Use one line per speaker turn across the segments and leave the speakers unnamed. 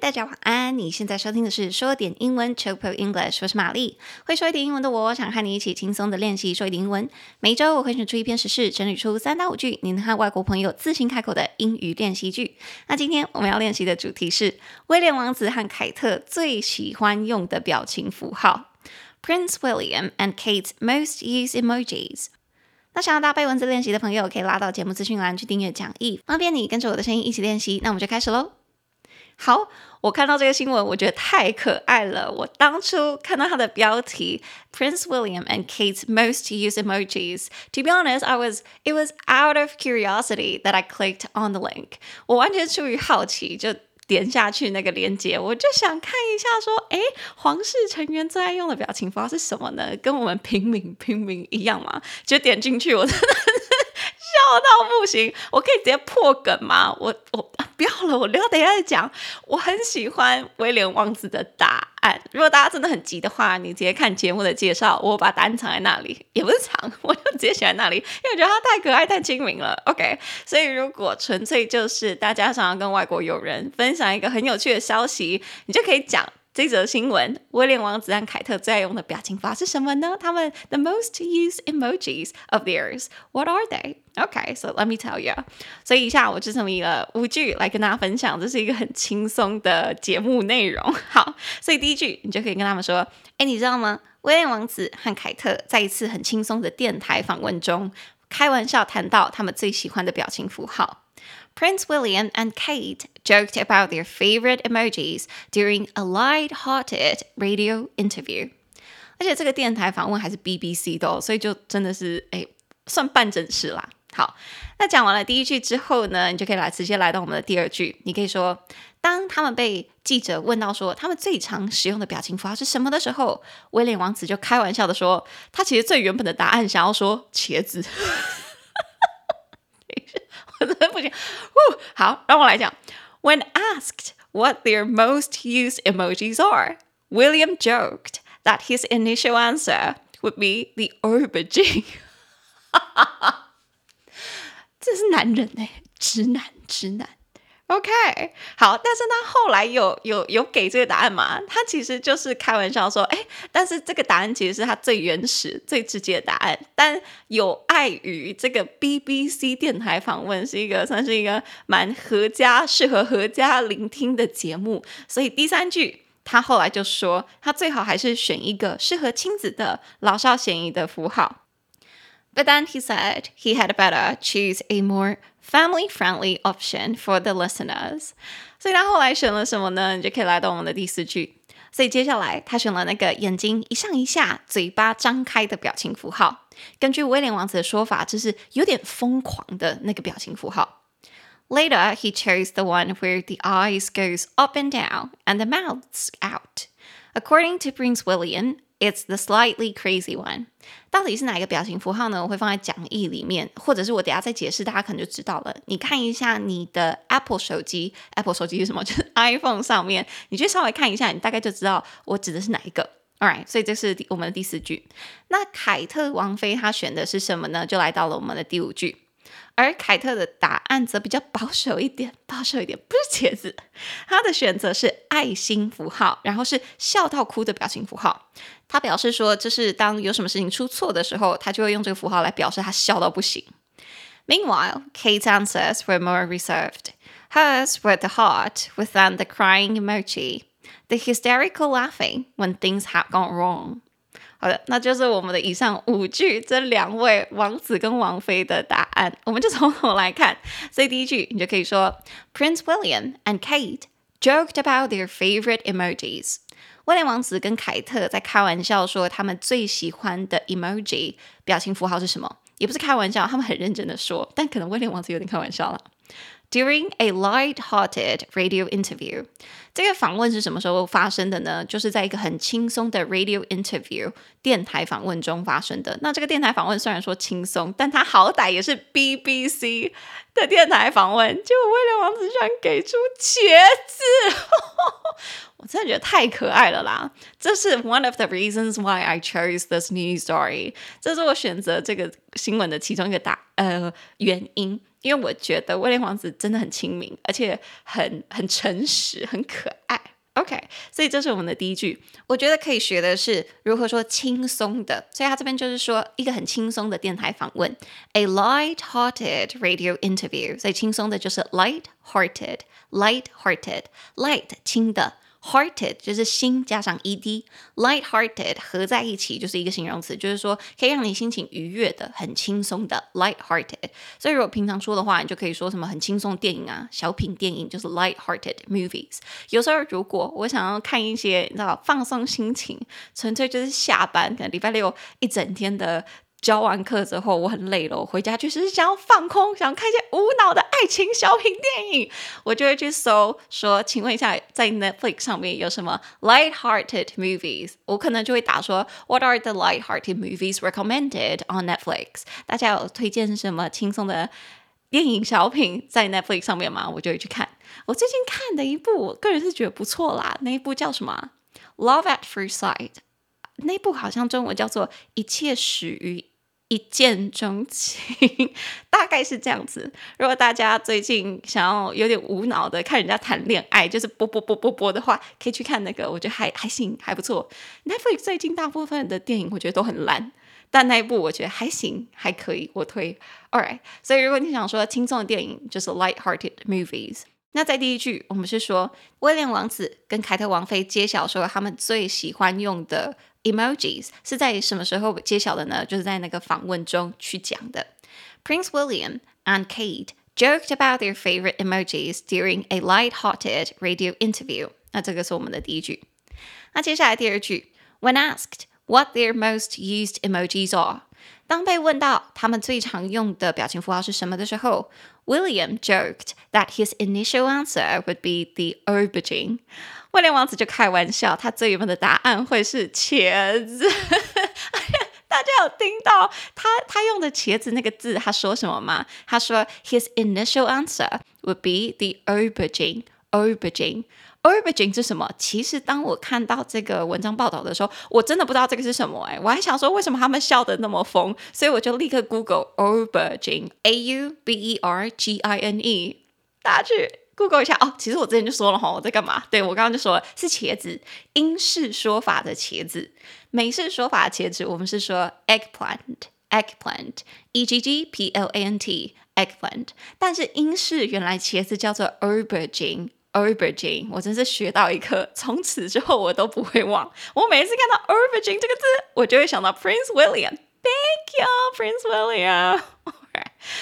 大家晚安。你现在收听的是说点英文 Chill English，我是玛丽。会说一点英文的我，想和你一起轻松的练习说一点英文。每周我会选出一篇时事，整理出三到五句，你能和外国朋友自行开口的英语练习句。那今天我们要练习的主题是威廉王子和凯特最喜欢用的表情符号。Prince William and Kate most use emojis。那想要搭配文字练习的朋友，可以拉到节目资讯栏去订阅讲义，方便你跟着我的声音一起练习。那我们就开始喽。好，我看到这个新闻，我觉得太可爱了。我当初看到它的标题，Prince William and Kate most use emojis. To be honest, I was it was out of curiosity that I clicked on the link. 我完全出于好奇就点下去那个链接，我就想看一下，说，诶，皇室成员最爱用的表情符号是什么呢？跟我们平民平民一样吗？就点进去，我真的 笑到不行。我可以直接破梗吗？我我。不要了，我留等一下再讲。我很喜欢威廉王子的答案。如果大家真的很急的话，你直接看节目的介绍，我把答案藏在那里，也不是藏，我就直接写在那里，因为我觉得他太可爱、太亲民了。OK，所以如果纯粹就是大家想要跟外国友人分享一个很有趣的消息，你就可以讲。这则新闻，威廉王子和凯特最爱用的表情法是什么呢？他们 the most used emojis of theirs. What are they? Okay, so let me tell you. 所以以下我就整理了五句来跟大家分享，这是一个很轻松的节目内容。好，所以第一句你就可以跟他们说：哎，你知道吗？威廉王子和凯特在一次很轻松的电台访问中，开玩笑谈到他们最喜欢的表情符号。Prince William and Kate joked about their favorite emojis during a light-hearted radio interview. 而且这个电台访问还是 BBC 的哦，所以就真的是诶，算半真实啦。好，那讲完了第一句之后呢，你就可以来直接来到我们的第二句。你可以说，当他们被记者问到说他们最常使用的表情符号是什么的时候，威廉王子就开玩笑的说，他其实最原本的答案想要说茄子。不行，好，让我来讲。When asked what their most used emojis are, William joked that his initial answer would be the aubergine。这是男人哎，直男，直男。 OK，好，但是他后来有有有给这个答案嘛？他其实就是开玩笑说，哎，但是这个答案其实是他最原始、最直接的答案。但有碍于这个 BBC 电台访问是一个算是一个蛮合家、适合合家聆听的节目，所以第三句他后来就说，他最好还是选一个适合亲子的、老少咸宜的符号。But then he said he had better choose a more family-friendly option for the listeners. 所以他后来选了什么呢？你就可以来到我们的第四句。所以接下来他选了那个眼睛一上一下、嘴巴张开的表情符号。根据威廉王子的说法，这是有点疯狂的那个表情符号。Later, he chose the one where the eyes goes up and down and the mouth's out. According to Prince William. It's the slightly crazy one。到底是哪一个表情符号呢？我会放在讲义里面，或者是我等下再解释，大家可能就知道了。你看一下你的 Apple 手机，Apple 手机是什么？就是 iPhone 上面，你就稍微看一下，你大概就知道我指的是哪一个。All right，所以这是我们的第四句。那凯特王妃她选的是什么呢？就来到了我们的第五句。而凯特的答案则比较保守一点，保守一点，不是茄子，他的选择是爱心符号，然后是笑到哭的表情符号。他表示说，就是当有什么事情出错的时候，他就会用这个符号来表示他笑到不行。Meanwhile, Kate's answers were more reserved. Hers were the heart within the crying emoji, the hysterical laughing when things have gone wrong. 好的，那就是我们的以上五句，这两位王子跟王妃的答案，我们就从头来看。所以第一句，你就可以说，Prince William and Kate joked about their favorite emojis。 威廉王子跟凯特在开玩笑说，他们最喜欢的 emoji 表情符号是什么？也不是开玩笑，他们很认真的说，但可能威廉王子有点开玩笑了。During a light-hearted radio interview，这个访问是什么时候发生的呢？就是在一个很轻松的 radio interview 电台访问中发生的。那这个电台访问虽然说轻松，但它好歹也是 BBC 的电台访问。结果威廉王子居然给出茄子，我真的觉得太可爱了啦！这是 one of the reasons why I chose this news story。这是我选择这个新闻的其中一个大呃原因。因为我觉得威廉王子真的很亲民，而且很很诚实，很可爱。OK，所以这是我们的第一句。我觉得可以学的是如何说轻松的，所以他这边就是说一个很轻松的电台访问，a light-hearted radio interview。所以轻松的就是 light-hearted，light-hearted，light 轻的。Hearted 就是心加上 ed，light-hearted 合在一起就是一个形容词，就是说可以让你心情愉悦的、很轻松的 light-hearted。所以如果平常说的话，你就可以说什么很轻松电影啊、小品电影，就是 light-hearted movies。有时候如果我想要看一些你知道放松心情，纯粹就是下班，可能礼拜六一整天的。教完课之后，我很累了，我回家就是想要放空，想要看一些无脑的爱情小品电影，我就会去搜说，请问一下，在 Netflix 上面有什么 light-hearted movies？我可能就会打说，What are the light-hearted movies recommended on Netflix？大家有推荐什么轻松的电影小品在 Netflix 上面吗？我就会去看。我最近看的一部，我个人是觉得不错啦，那一部叫什么？Love at First Sight。那部好像中文叫做《一切始于一见钟情》，大概是这样子。如果大家最近想要有点无脑的看人家谈恋爱，就是播播播播播的话，可以去看那个，我觉得还还行，还不错。Netflix 最近大部分的电影我觉得都很烂，但那一部我觉得还行，还可以，我推。Alright，所以如果你想说轻松的电影，就是 light-hearted movies。那在第一句，我们是说威廉王子跟凯特王妃揭晓说他们最喜欢用的。Emojis 是在什么时候揭晓的呢？就是在那个访问中去讲的。Prince William and Kate joked about their favorite emojis during a light-hearted radio interview。那这个是我们的第一句。那接下来第二句，When asked what their most used emojis are，当被问到他们最常用的表情符号是什么的时候 ，William joked that his initial answer would be the aubergine。威廉王子就开玩笑，他最有名的答案会是茄子。大家有听到他他用的茄子那个字，他说什么吗？他说 His initial answer would be the aubergine. Aubergine. Aubergine 是什么？其实当我看到这个文章报道的时候，我真的不知道这个是什么哎，我还想说为什么他们笑得那么疯，所以我就立刻 Google aubergine. A U B E R G I N E，大家去。Google 一下哦，其实我之前就说了哈，我在干嘛？对，我刚刚就说了是茄子，英式说法的茄子，美式说法的茄子，我们是说 eggplant，eggplant，e g g p l a n t，eggplant。但是英式原来茄子叫做 obergin aubergine，aubergine，我真是学到一课，从此之后我都不会忘。我每次看到 aubergine 这个字，我就会想到 Prince William。Thank you, Prince William。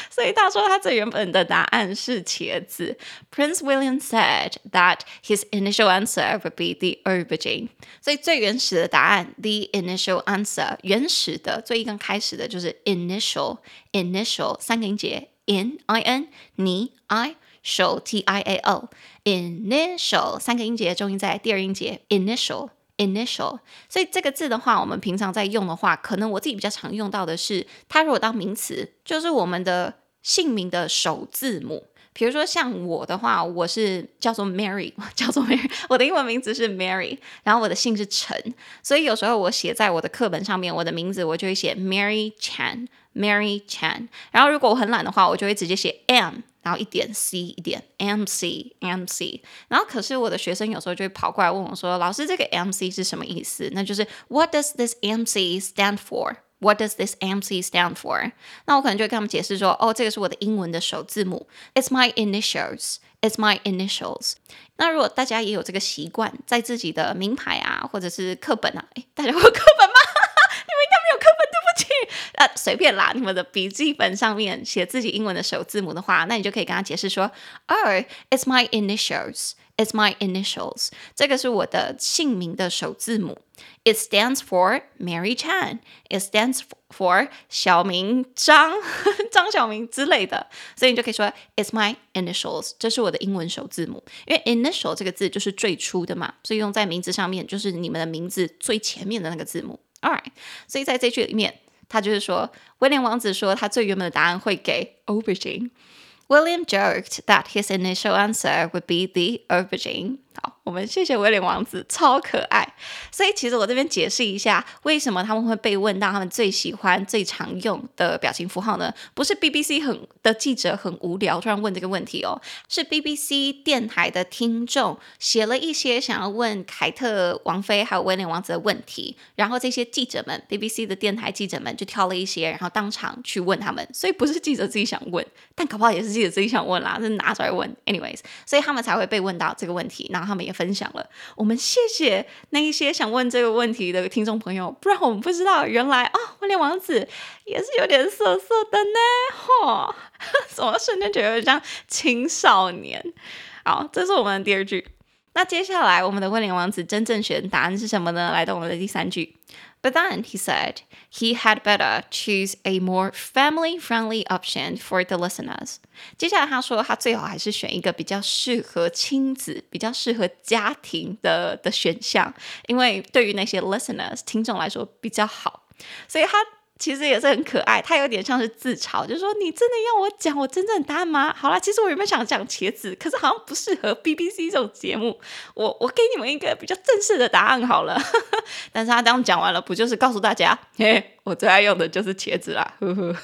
所以他说他最原本的答案是茄子。Prince William said that his initial answer would be the aubergine。所以最原始的答案，the initial answer，原始的最刚开始的就是 initial，initial 三个音节，in i n 你 i show t i a o，initial 三个音节，重音在第二音节，initial。Initial，所以这个字的话，我们平常在用的话，可能我自己比较常用到的是，它如果当名词，就是我们的姓名的首字母。比如说像我的话，我是叫做 Mary，叫做 Mary，我的英文名字是 Mary，然后我的姓是陈，所以有时候我写在我的课本上面，我的名字我就会写 Mary Chan，Mary Chan，然后如果我很懒的话，我就会直接写 M。然后一点 C 一点 MC MC，然后可是我的学生有时候就会跑过来问我说：“老师，这个 MC 是什么意思？”那就是 What does this MC stand for? What does this MC stand for? 那我可能就会跟他们解释说：“哦，这个是我的英文的首字母，It's my initials. It's my initials.” 那如果大家也有这个习惯，在自己的名牌啊，或者是课本啊，诶，大家会课本？呃，随便啦，你们的笔记本上面写自己英文的首字母的话，那你就可以跟他解释说，Oh, it's my initials. It's my initials. 这个是我的姓名的首字母。It stands for Mary Chan. It stands for 小明张 张小明之类的，所以你就可以说，It's my initials. 这是我的英文首字母。因为 initial 这个字就是最初的嘛，所以用在名字上面就是你们的名字最前面的那个字母。All right，所以在这句里面。他就是说，威廉王子说他最原本的答案会给 aubergine。William joked that his initial answer would be the aubergine。 好我们谢谢威廉王子，超可爱。所以其实我这边解释一下，为什么他们会被问到他们最喜欢、最常用的表情符号呢？不是 BBC 很的记者很无聊突然问这个问题哦，是 BBC 电台的听众写了一些想要问凯特王妃还有威廉王子的问题，然后这些记者们，BBC 的电台记者们就挑了一些，然后当场去问他们。所以不是记者自己想问，但搞不好也是记者自己想问啦，是拿出来问。Anyways，所以他们才会被问到这个问题，然他们也。分享了，我们谢谢那一些想问这个问题的听众朋友，不然我们不知道原来啊，威廉王子也是有点色色的呢，吼，怎么瞬间觉得像青少年？好，这是我们的第二句。那接下来我们的威廉王子真正选答案是什么呢？来到我们的第三句。But then he said he had better choose a more family-friendly option for the listeners. 接下来他说他最好还是选一个比较适合亲子、比较适合家庭的的选项，因为对于那些 listeners 听众来说比较好，所以他。 其实也是很可爱，他有点像是自嘲，就是说你真的要我讲我真正答案吗？好啦，其实我原本想讲茄子，可是好像不适合 BBC 这种节目，我我给你们一个比较正式的答案好了。但是他这样讲完了，不就是告诉大家，嘿，我最爱用的就是茄子啦，呵呵。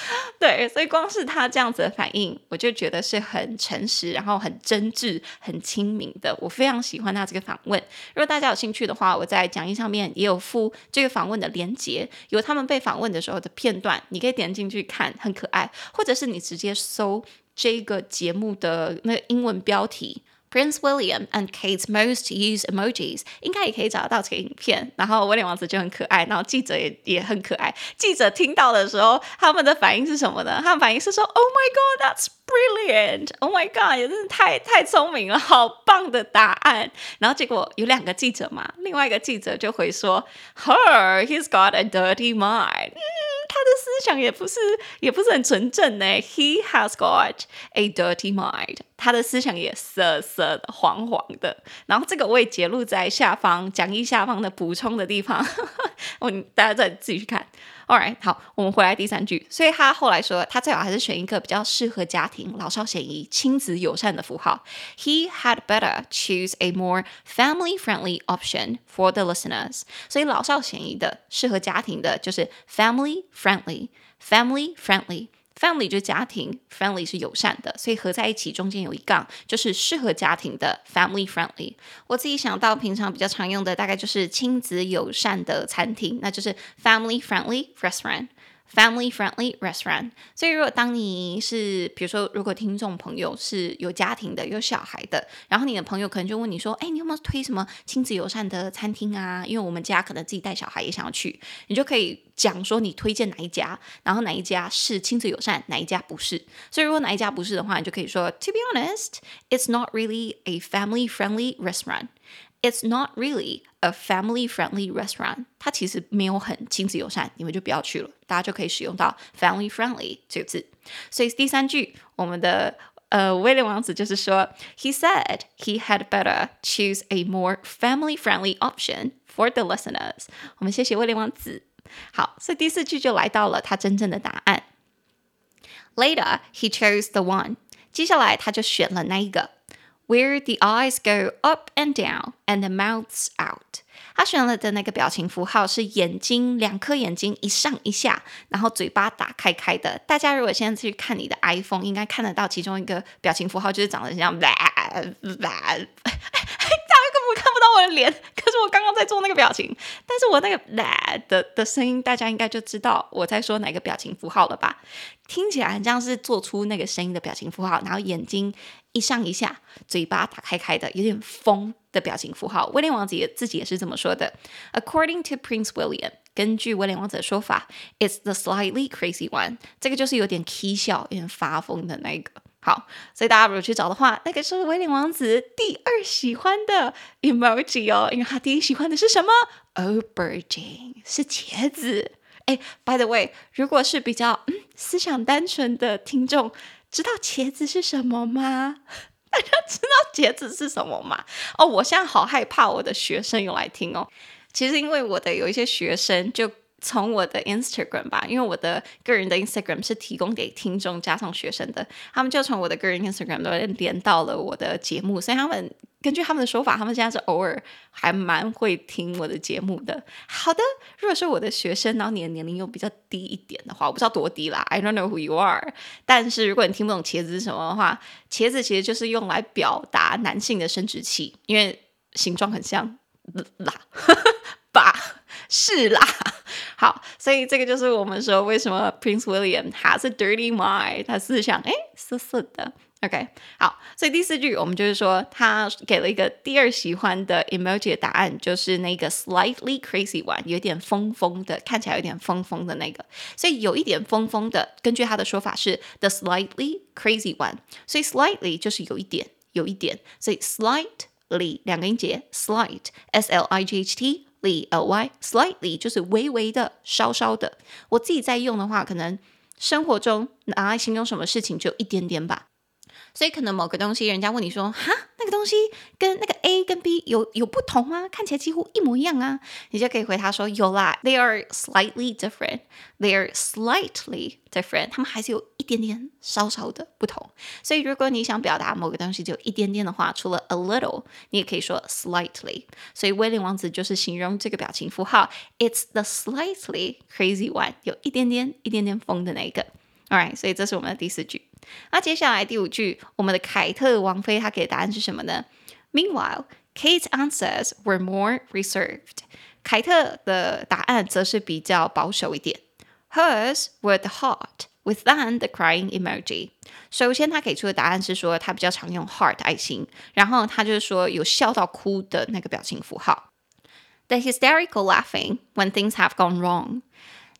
对，所以光是他这样子的反应，我就觉得是很诚实，然后很真挚、很亲民的。我非常喜欢他这个访问。如果大家有兴趣的话，我在讲义上面也有附这个访问的连结，有他们被访问的时候的片段，你可以点进去看，很可爱。或者是你直接搜这个节目的那个英文标题。Prince William and Kate's most used emojis，应该也可以找得到这个影片。然后威廉王子就很可爱，然后记者也也很可爱。记者听到的时候，他们的反应是什么呢？他们反应是说：“Oh my God, that's brilliant! Oh my God，也真是太太聪明了，好棒的答案。”然后结果有两个记者嘛，另外一个记者就回说：“Her, he's got a dirty mind。”嗯，他的思想也不是也不是很纯正呢。He has got a dirty mind。他的思想也涩涩的、黄黄的，然后这个我也截录在下方讲义下方的补充的地方，我大家再自己去看。Alright，好，我们回来第三句，所以他后来说，他最好还是选一个比较适合家庭、老少咸宜、亲子友善的符号。He had better choose a more family-friendly option for the listeners。所以老少咸宜的、适合家庭的，就是 family-friendly，family-friendly。 Family 就是家庭，friendly 是友善的，所以合在一起中间有一杠，就是适合家庭的 family friendly。我自己想到平常比较常用的，大概就是亲子友善的餐厅，那就是 family friendly restaurant。Family friendly restaurant，所以如果当你是，比如说，如果听众朋友是有家庭的、有小孩的，然后你的朋友可能就问你说：“哎，你有没有推什么亲子友善的餐厅啊？”因为我们家可能自己带小孩也想要去，你就可以讲说你推荐哪一家，然后哪一家是亲子友善，哪一家不是。所以如果哪一家不是的话，你就可以说：“To be honest, it's not really a family friendly restaurant.” It's not really a family-friendly restaurant。它其实没有很亲子友善，你们就不要去了。大家就可以使用到 family-friendly 这个字。所以第三句，我们的呃威廉王子就是说，He said he had better choose a more family-friendly option for the listeners。我们谢谢威廉王子。好，所以第四句就来到了他真正的答案。Later, he chose the one。接下来他就选了那一个。 Where the eyes go up and down and the mouths out，他选了的那个表情符号是眼睛，两颗眼睛一上一下，然后嘴巴打开开的。大家如果现在去看你的 iPhone，应该看得到其中一个表情符号，就是长得像啦啦。看不到我的脸，我刚刚在做那个表情，但是我那个啦的的声音，大家应该就知道我在说哪个表情符号了吧？听起来很像是做出那个声音的表情符号，然后眼睛一上一下，嘴巴打开开的，有点疯的表情符号。威廉王子也自己也是这么说的。According to Prince William，根据威廉王子的说法，it's the slightly crazy one，这个就是有点起笑、有点发疯的那个。好，所以大家如果去找的话，那个是威廉王子第二喜欢的 emoji 哦，因为他第一喜欢的是什么？Aubergine 是茄子。哎，by the way，如果是比较嗯思想单纯的听众，知道茄子是什么吗？大家知道茄子是什么吗？哦，我现在好害怕我的学生有来听哦。其实因为我的有一些学生就。从我的 Instagram 吧，因为我的个人的 Instagram 是提供给听众加上学生的，他们就从我的个人 Instagram 都连到了我的节目，所以他们根据他们的说法，他们现在是偶尔还蛮会听我的节目的。好的，如果是我的学生，然后你的年龄又比较低一点的话，我不知道多低啦，I don't know who you are。但是如果你听不懂茄子是什么的话，茄子其实就是用来表达男性的生殖器，因为形状很像啦。吧，是啦，好，所以这个就是我们说为什么 Prince William has a dirty mind，他思想哎色色的，OK，好，所以第四句我们就是说他给了一个第二喜欢的 emoji 的答案，就是那个 slightly crazy one，有点疯疯的，看起来有点疯疯的那个，所以有一点疯疯的，根据他的说法是 the slightly crazy one，所以 slightly 就是有一点，有一点，所以 slightly 两个音节，slight，s l i g h t。L y slightly 就是微微的、稍稍的。我自己在用的话，可能生活中拿来形容什么事情就一点点吧。所以可能某个东西，人家问你说：“哈，那个东西跟那个 A 跟 B 有有不同吗？看起来几乎一模一样啊。”你就可以回答说：“有啦，They are slightly different. They are slightly different. 他们还是有一点点稍稍的不同。”所以如果你想表达某个东西就一点点的话，除了 a little，你也可以说 slightly。所以威廉王子就是形容这个表情符号：“It's the slightly crazy one，有一点点一点点疯的那个。” All right，所以这是我们的第四句。那接下来第五句，我们的凯特王妃她给的答案是什么呢？Meanwhile, Kate's answers were more reserved。凯特的答案则是比较保守一点。Hers were the heart with then the crying emoji。首先，他给出的答案是说他比较常用 heart 爱心，然后他就是说有笑到哭的那个表情符号。The hysterical laughing when things have gone wrong。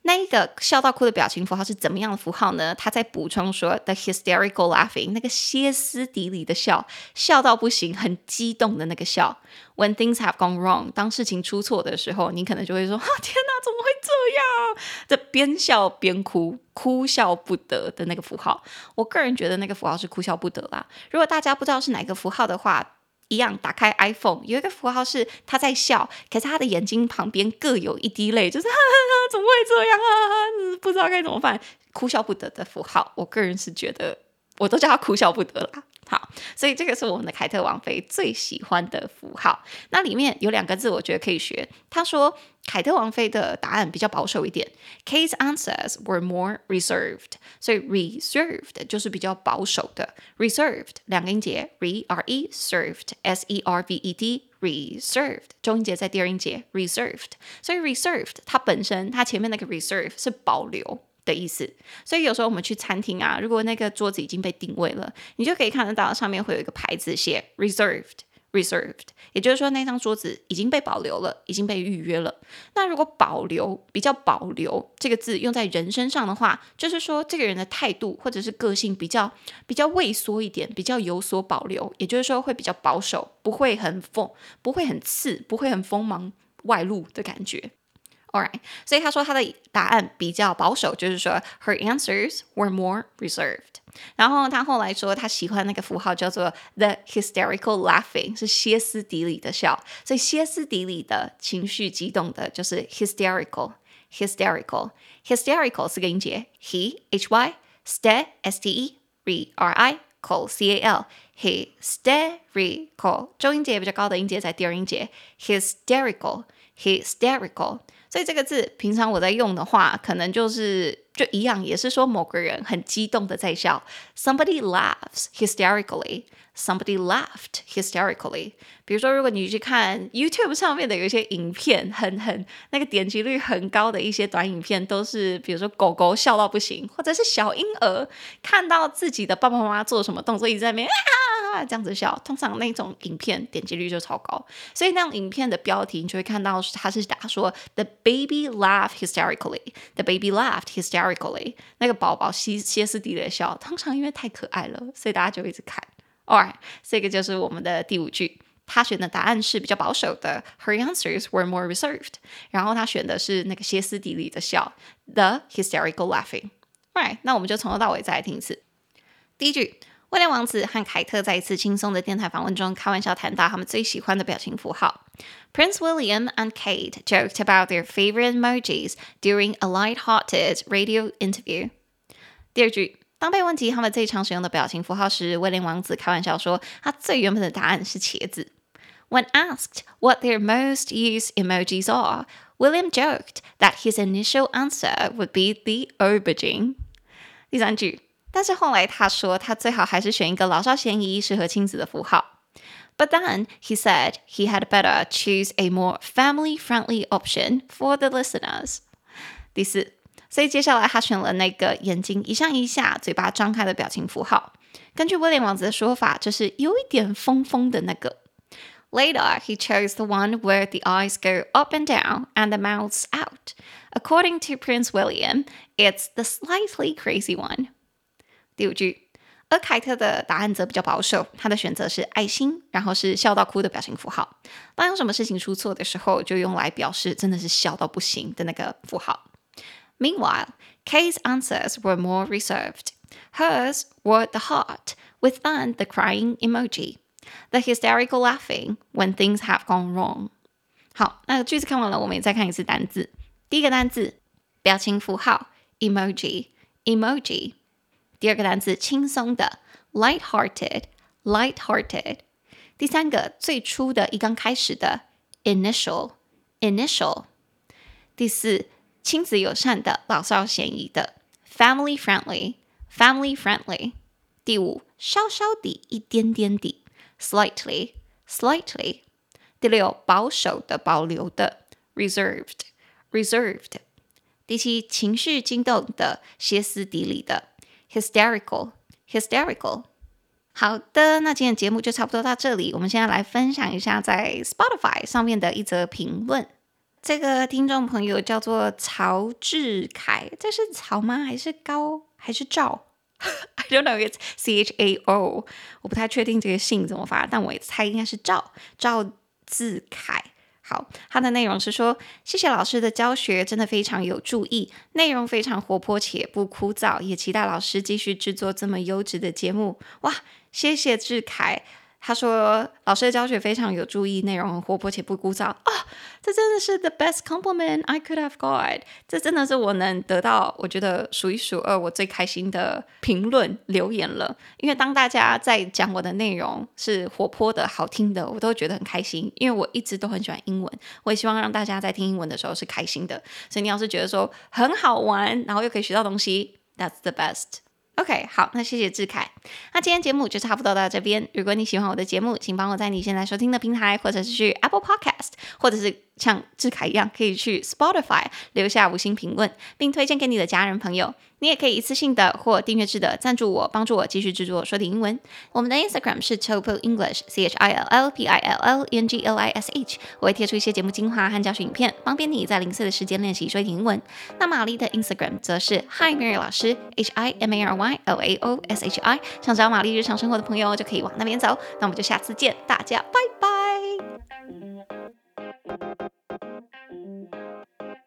那一个笑到哭的表情符号是怎么样的符号呢？他在补充说，the hysterical laughing，那个歇斯底里的笑，笑到不行，很激动的那个笑。When things have gone wrong，当事情出错的时候，你可能就会说，啊，天哪，怎么会这样？这边笑边哭，哭笑不得的那个符号。我个人觉得那个符号是哭笑不得啦。如果大家不知道是哪个符号的话，一样，打开 iPhone，有一个符号是他在笑，可是他的眼睛旁边各有一滴泪，就是 哈哈哈，怎么会这样啊？不知道该怎么办，哭笑不得的符号。我个人是觉得，我都叫他哭笑不得啦。好，所以这个是我们的凯特王妃最喜欢的符号。那里面有两个字，我觉得可以学。他说凯特王妃的答案比较保守一点，Kate's answers were more reserved。所以 reserved 就是比较保守的，reserved 两个音节，re r e served s e r v e d reserved 中音节在第二音节 reserved。所以 reserved 它本身它前面那个 reserve 是保留。的意思，所以有时候我们去餐厅啊，如果那个桌子已经被定位了，你就可以看得到上面会有一个牌子写 reserved，reserved，也就是说那张桌子已经被保留了，已经被预约了。那如果保留比较保留这个字用在人身上的话，就是说这个人的态度或者是个性比较比较畏缩一点，比较有所保留，也就是说会比较保守，不会很疯，不会很刺，不会很锋芒外露的感觉。Alright，所以他说他的答案比较保守，就是说 her answers were more reserved。然后他后来说他喜欢那个符号叫做 the hysterical laughing，是歇斯底里的笑。所以歇斯底里的情绪激动的就是 hysterical，hysterical，hysterical 四个音节，he h y ste s t e r i c c a l hysterical，中音节比较高的音节在第二音节 hysterical，hysterical。 所以这个字平常我在用的话，可能就是就一样，也是说某个人很激动的在笑。Somebody laughs hysterically. Somebody laughed hysterically. 比如说，如果你去看 YouTube 上面的有一些影片，很很那个点击率很高的一些短影片，都是比如说狗狗笑到不行，或者是小婴儿看到自己的爸爸妈妈做什么动作，一直在那边啊啊，这样子笑，通常那种影片点击率就超高，所以那种影片的标题你就会看到，它是打说 “the baby laughed hysterically”，“the baby laughed hysterically”，那个宝宝歇歇斯底里的笑，通常因为太可爱了，所以大家就一直看。Alright，这个就是我们的第五句，他选的答案是比较保守的，“her answers were more reserved”，然后他选的是那个歇斯底里的笑，“the hysterical laughing”。Right，那我们就从头到尾再来听一次，第一句。威廉王子和凯特在一次轻松的电台访问中开玩笑谈到他们最喜欢的表情符号。 Prince William and Kate joked about their favorite emojis during a light-hearted radio interview. 第二句，当被问及他们最常使用的表情符号时，威廉王子开玩笑说，他最原本的答案是茄子。When asked what their most used emojis are, William joked that his initial answer would be the aubergine. 第三句， 但是后来他说，他最好还是选一个老少咸宜、适合亲子的符号。But then he said he had better choose a more family-friendly option for the listeners. 第四，所以接下来他选了那个眼睛一上一下、嘴巴张开的表情符号。根据威廉王子的说法，就是有一点疯疯的那个。Later, he chose the one where the eyes go up and down and the mouth's out. According to Prince William, it's the slightly crazy one. 第五句。而凯特的答案则比较保守，他的选择是爱心，然后是笑到哭的表情符号。当有什么事情出错的时候，就用来表示真的是笑到不行的那个符号。Meanwhile, Kate's answers were more reserved. Hers were the heart, with then the crying emoji, the hysterical laughing when things have gone wrong. 好，那个句子看完了，我们也再看一次单字。第一个单字，表情符号，emoji，emoji。第二个单词轻松的，light-hearted，light-hearted。第三个最初的一刚开始的，initial，initial。第四亲子友善的，老少咸宜的，family friendly，family friendly。第五稍稍的，一点点的，slightly，slightly。第六保守的，保留的，reserved，reserved。第七情绪激动的，歇斯底里的。Hysterical, hysterical。好的，那今天的节目就差不多到这里。我们现在来分享一下在 Spotify 上面的一则评论。这个听众朋友叫做曹志凯，这是曹吗？还是高？还是赵？I don't know. It's C H A O。我不太确定这个姓怎么发，但我猜应该是赵赵志凯。好，它的内容是说，谢谢老师的教学，真的非常有注意，内容非常活泼且不枯燥，也期待老师继续制作这么优质的节目。哇，谢谢志凯。他说：“老师的教学非常有助益，内容很活泼且不枯燥。”啊，这真的是 the best compliment I could have got。这真的是我能得到，我觉得数一数二我最开心的评论留言了。因为当大家在讲我的内容是活泼的好听的，我都觉得很开心。因为我一直都很喜欢英文，我也希望让大家在听英文的时候是开心的。所以你要是觉得说很好玩，然后又可以学到东西，That's the best。OK，好，那谢谢志凯。那今天节目就差不多到这边。如果你喜欢我的节目，请帮我在你现在收听的平台，或者是去 Apple Podcast，或者是像志凯一样，可以去 Spotify 留下五星评论，并推荐给你的家人朋友。你也可以一次性的或订阅制的赞助我，帮助我继续制作说点英文。我们的 Instagram 是 Chill English，C H I L L P I L L E N G L I S H。我会贴出一些节目精华和教学影片，方便你在零碎的时间练习说点英文。那玛丽的 Instagram 则是 Hi Mary 老师，H I M A R Y L A O S H I。想找玛丽日常生活的朋友就可以往那边走。那我们就下次见，大家拜拜。Thank you.